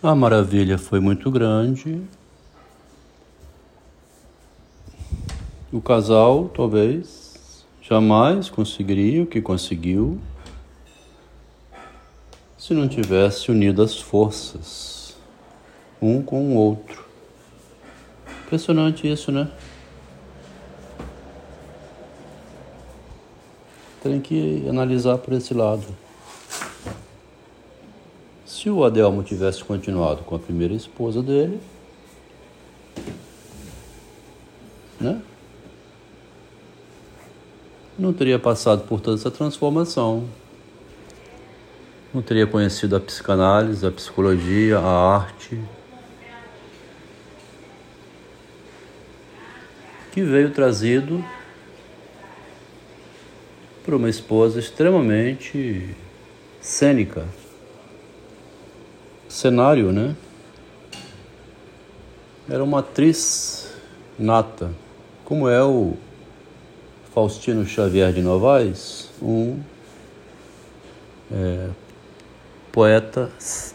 A maravilha foi muito grande. O casal talvez jamais conseguiria o que conseguiu se não tivesse unido as forças um com o outro. Impressionante isso, né? Tem que analisar por esse lado. Se o Adelmo tivesse continuado com a primeira esposa dele, né? Não teria passado por toda essa transformação. Não teria conhecido a psicanálise, a psicologia, a arte. Que veio trazido por uma esposa extremamente cênica. Cenário, né? Era uma atriz nata, como é o Faustino Xavier de Novaes, um é, poeta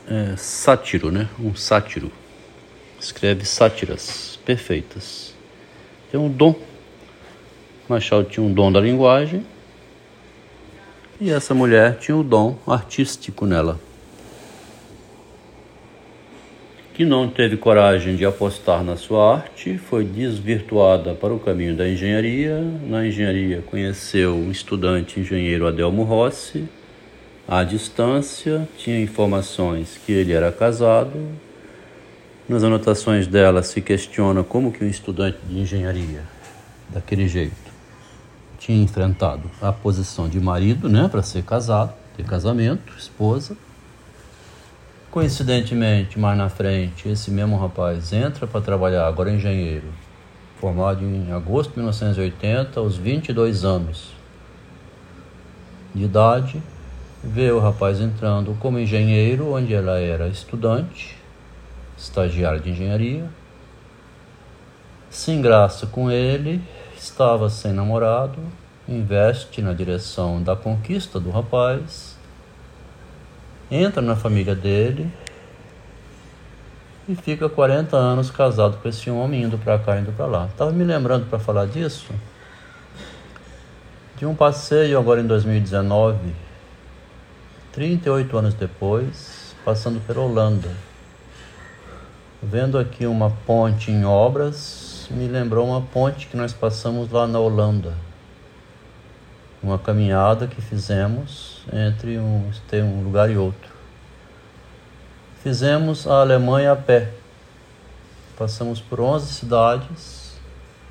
é, sátiro, né? Um sátiro. Escreve sátiras perfeitas. Tem um dom. Machado tinha um dom da linguagem e essa mulher tinha o um dom artístico nela. Que não teve coragem de apostar na sua arte, foi desvirtuada para o caminho da engenharia. Na engenharia conheceu o estudante engenheiro Adelmo Rossi. À distância, tinha informações que ele era casado. Nas anotações dela se questiona como que um estudante de engenharia, daquele jeito, tinha enfrentado a posição de marido, né, para ser casado, ter casamento, esposa. Coincidentemente, mais na frente, esse mesmo rapaz entra para trabalhar, agora engenheiro, formado em agosto de 1980, aos 22 anos de idade, vê o rapaz entrando como engenheiro, onde ela era estudante, estagiária de engenharia, se engraça com ele, estava sem namorado, investe na direção da conquista do rapaz, entra na família dele e fica 40 anos casado com esse homem, indo para cá, indo para lá. Estava me lembrando para falar disso, de um passeio agora em 2019, 38 anos depois, passando pela Holanda. Vendo aqui uma ponte em obras, me lembrou uma ponte que nós passamos lá na Holanda. Uma caminhada que fizemos entre um, um lugar e outro. Fizemos a Alemanha a pé. Passamos por 11 cidades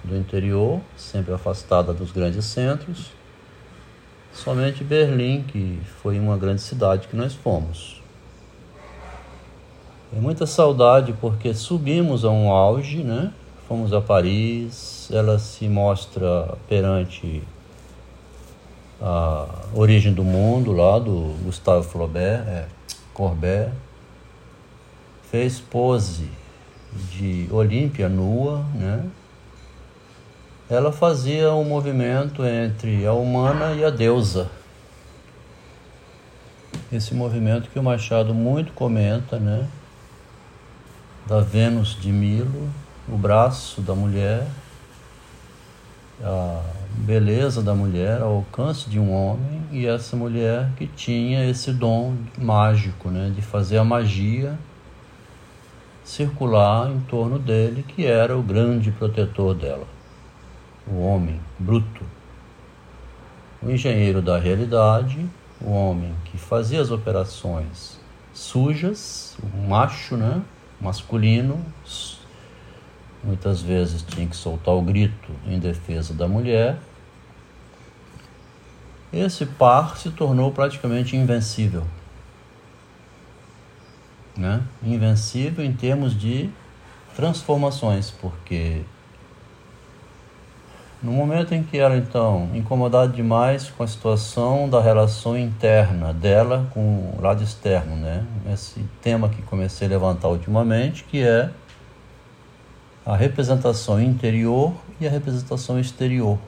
do interior, sempre afastada dos grandes centros. Somente Berlim, que foi uma grande cidade que nós fomos. É muita saudade porque subimos a um auge, né? Fomos a Paris, ela se mostra perante a origem do mundo lá do Gustave Flaubert, é, Courbet. Fez pose de Olímpia nua, né? Ela fazia um movimento entre a humana e a deusa. Esse movimento que o Machado muito comenta, né? Da Vênus de Milo, o braço da mulher, a beleza da mulher ao alcance de um homem e essa mulher que tinha esse dom mágico, né, de fazer a magia circular em torno dele, que era o grande protetor dela, o homem bruto, o engenheiro da realidade, o homem que fazia as operações sujas, o macho, né, masculino, muitas vezes tinha que soltar o grito em defesa da mulher. Esse par se tornou praticamente invencível. Né? Invencível em termos de transformações, porque no momento em que ela então incomodada demais com a situação da relação interna dela com o lado externo, né? Esse tema que comecei a levantar ultimamente, que é a representação interior e a representação exterior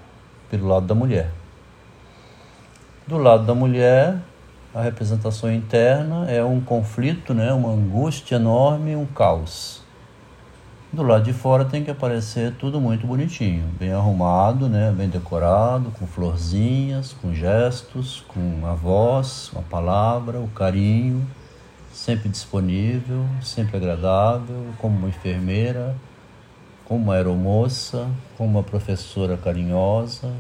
pelo lado da mulher. Do lado da mulher, a representação interna é um conflito, né, uma angústia enorme, um caos. Do lado de fora tem que aparecer tudo muito bonitinho, bem arrumado, né, bem decorado, com florzinhas, com gestos, com a voz, a palavra, o carinho, sempre disponível, sempre agradável, como uma enfermeira, como uma aeromoça, como uma professora carinhosa.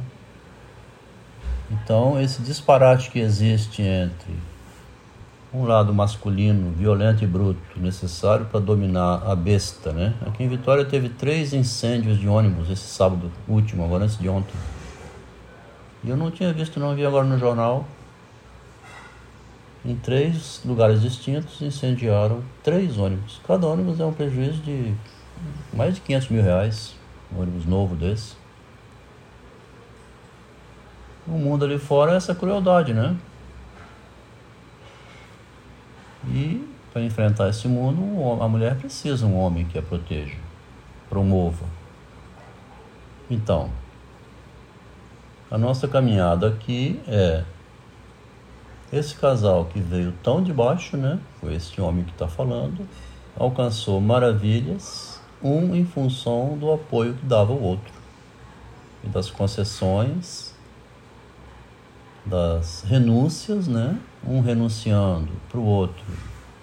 Então, esse disparate que existe entre um lado masculino, violento e bruto, necessário para dominar a besta, né? Aqui em Vitória teve três incêndios de ônibus esse sábado último, agora antes de ontem. E eu não tinha visto, não vi agora no jornal. Em três lugares distintos incendiaram três ônibus. Cada ônibus é um prejuízo de mais de 500 mil reais, um ônibus novo desse. O mundo ali fora é essa crueldade, né? E para enfrentar esse mundo, a mulher precisa de um homem que a proteja, promova. Então, a nossa caminhada aqui é esse casal que veio tão de baixo, né? Foi esse homem que está falando, alcançou maravilhas, um em função do apoio que dava o outro e das concessões, das renúncias, né? um renunciando para o outro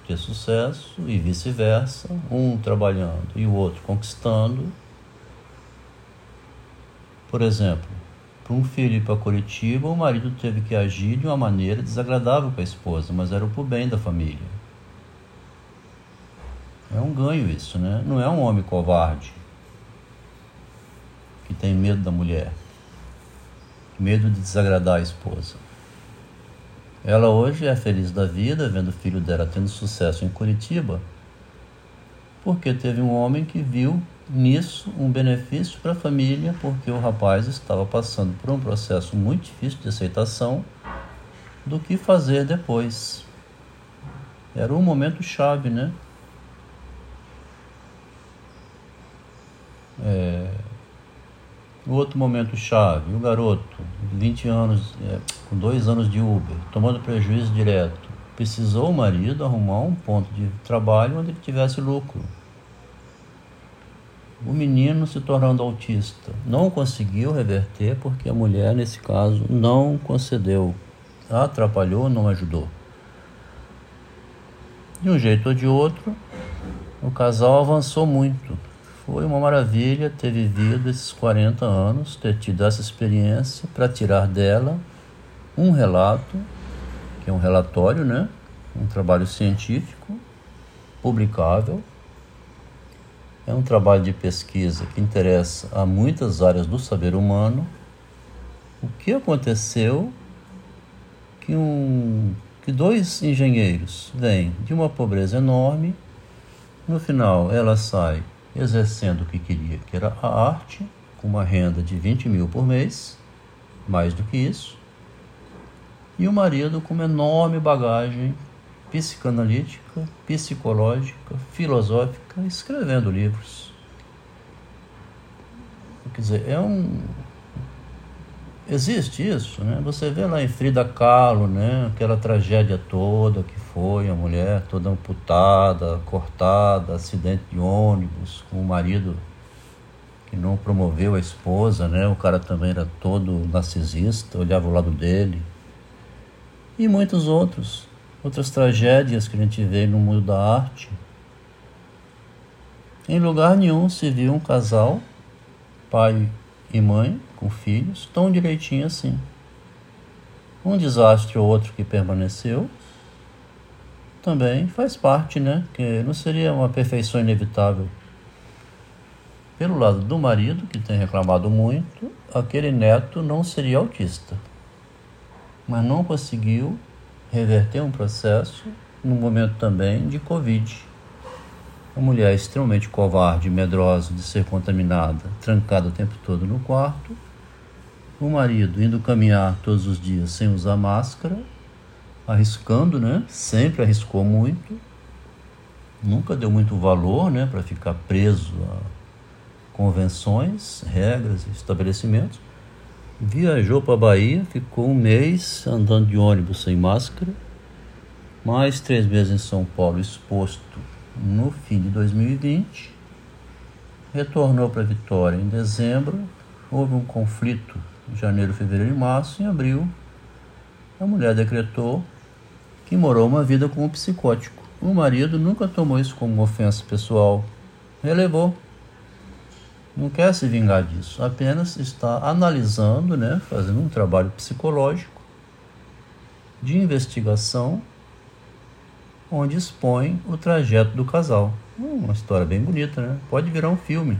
ter sucesso e vice-versa, um trabalhando e o outro conquistando. Por exemplo, para um filho ir para Curitiba, o marido teve que agir de uma maneira desagradável para a esposa, mas era para o bem da família. É um ganho isso, né? Não é um homem covarde que tem medo da mulher, medo de desagradar a esposa. Ela hoje é feliz da vida, vendo o filho dela tendo sucesso em Curitiba, porque teve um homem que viu nisso um benefício para a família, porque o rapaz estava passando por um processo muito difícil de aceitação do que fazer depois. Era um momento chave, né? É, o outro momento chave, o garoto, 20 anos, é, com dois anos de Uber, tomando prejuízo direto, precisou o marido arrumar um ponto de trabalho onde ele tivesse lucro. O menino se tornando autista não conseguiu reverter porque a mulher, nesse caso, não concedeu, atrapalhou, não ajudou. De um jeito ou de outro, o casal avançou muito foi uma maravilha ter vivido esses 40 anos, ter tido essa experiência para tirar dela um relato, que é um relatório, né? Um trabalho científico, publicável. É um trabalho de pesquisa que interessa a muitas áreas do saber humano. O que aconteceu que, um, que dois engenheiros vêm de uma pobreza enorme, no final ela sai exercendo o que queria, que era a arte, com uma renda de 20 mil por mês, mais do que isso, e o marido com uma enorme bagagem psicanalítica, psicológica, filosófica, escrevendo livros. Quer dizer, é um. Existe isso, né? Você vê lá em Frida Kahlo, né? Aquela tragédia toda que foi, a mulher toda amputada, cortada, acidente de ônibus, com o marido que não promoveu a esposa, né? O cara também era todo narcisista, olhava o lado dele. E muitos outros, outras tragédias que a gente vê no mundo da arte. Em lugar nenhum se viu um casal, pai e mãe, com filhos, tão direitinho assim. Um desastre ou outro que permaneceu, também faz parte, né? Que não seria uma perfeição inevitável. Pelo lado do marido, que tem reclamado muito, aquele neto não seria autista, mas não conseguiu reverter um processo no momento também de Covid. A mulher extremamente covarde, medrosa de ser contaminada, trancada o tempo todo no quarto. O marido indo caminhar todos os dias sem usar máscara arriscando, né? Sempre arriscou muito. Nunca deu muito valor, né, para ficar preso a convenções, regras, estabelecimentos. Viajou para a Bahia, ficou um mês andando de ônibus sem máscara, mais três meses em São Paulo exposto no fim de 2020, retornou para Vitória em dezembro, houve um conflito em janeiro, fevereiro e março, em abril a mulher decretou que morou uma vida com um psicótico. O marido nunca tomou isso como ofensa pessoal, relevou. Não quer se vingar disso, apenas está analisando, né, fazendo um trabalho psicológico de investigação onde expõe o trajeto do casal. Hum, uma história bem bonita, né? Pode virar um filme.